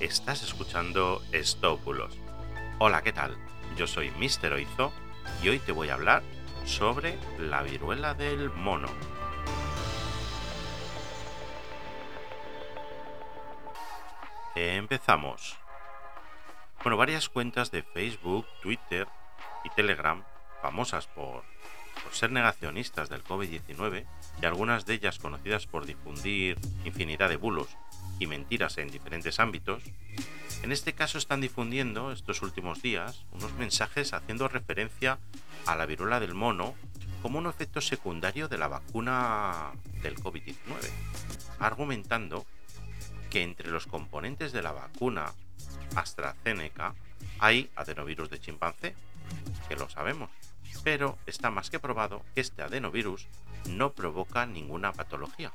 Estás escuchando Estópulos. Hola, ¿qué tal? Yo soy Mr. Oizo y hoy te voy a hablar sobre la viruela del mono. Empezamos. Bueno, varias cuentas de Facebook, Twitter y Telegram, famosas por, por ser negacionistas del COVID-19 y algunas de ellas conocidas por difundir infinidad de bulos y mentiras en diferentes ámbitos, en este caso están difundiendo estos últimos días unos mensajes haciendo referencia a la viruela del mono como un efecto secundario de la vacuna del COVID-19, argumentando que entre los componentes de la vacuna AstraZeneca hay adenovirus de chimpancé, que lo sabemos, pero está más que probado que este adenovirus no provoca ninguna patología.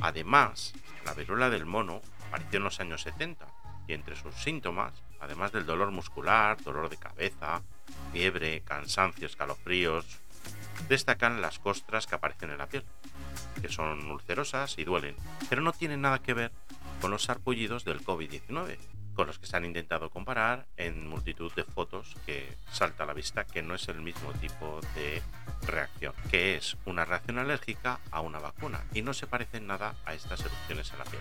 Además, la viruela del mono apareció en los años 70 y entre sus síntomas, además del dolor muscular, dolor de cabeza, fiebre, cansancio, escalofríos, destacan las costras que aparecen en la piel, que son ulcerosas y duelen, pero no tienen nada que ver con los sarpullidos del COVID-19, con los que se han intentado comparar en multitud de fotos que salta a la vista que no es el mismo tipo de reacción, que es una reacción alérgica a una vacuna y no se parece en nada a estas erupciones en la piel.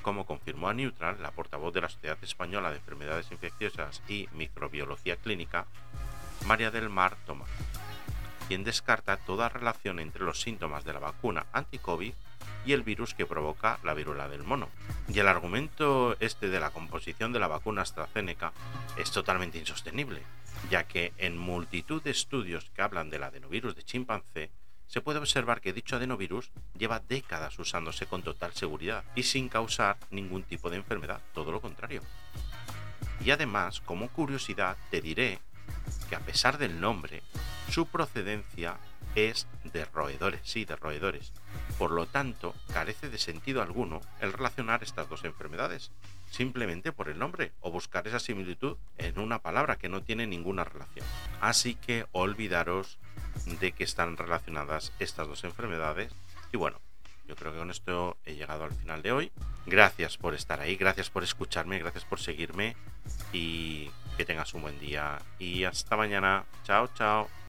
Como confirmó a Neutral, la portavoz de la Sociedad Española de Enfermedades Infecciosas y Microbiología Clínica, María del Mar Tomás, quien descarta toda relación entre los síntomas de la vacuna anti-COVID y el virus que provoca la viruela del mono. Y el argumento este de la composición de la vacuna AstraZeneca es totalmente insostenible, ya que en multitud de estudios que hablan del adenovirus de chimpancé, se puede observar que dicho adenovirus lleva décadas usándose con total seguridad y sin causar ningún tipo de enfermedad, todo lo contrario. Y además, como curiosidad, te diré que a pesar del nombre, su procedencia es de roedores, sí, de roedores. Por lo tanto, carece de sentido alguno el relacionar estas dos enfermedades, simplemente por el nombre o buscar esa similitud en una palabra que no tiene ninguna relación. Así que olvidaros de que están relacionadas estas dos enfermedades. Y bueno, yo creo que con esto he llegado al final de hoy. Gracias por estar ahí, gracias por escucharme, gracias por seguirme y que tengas un buen día. Y hasta mañana. Chao, chao.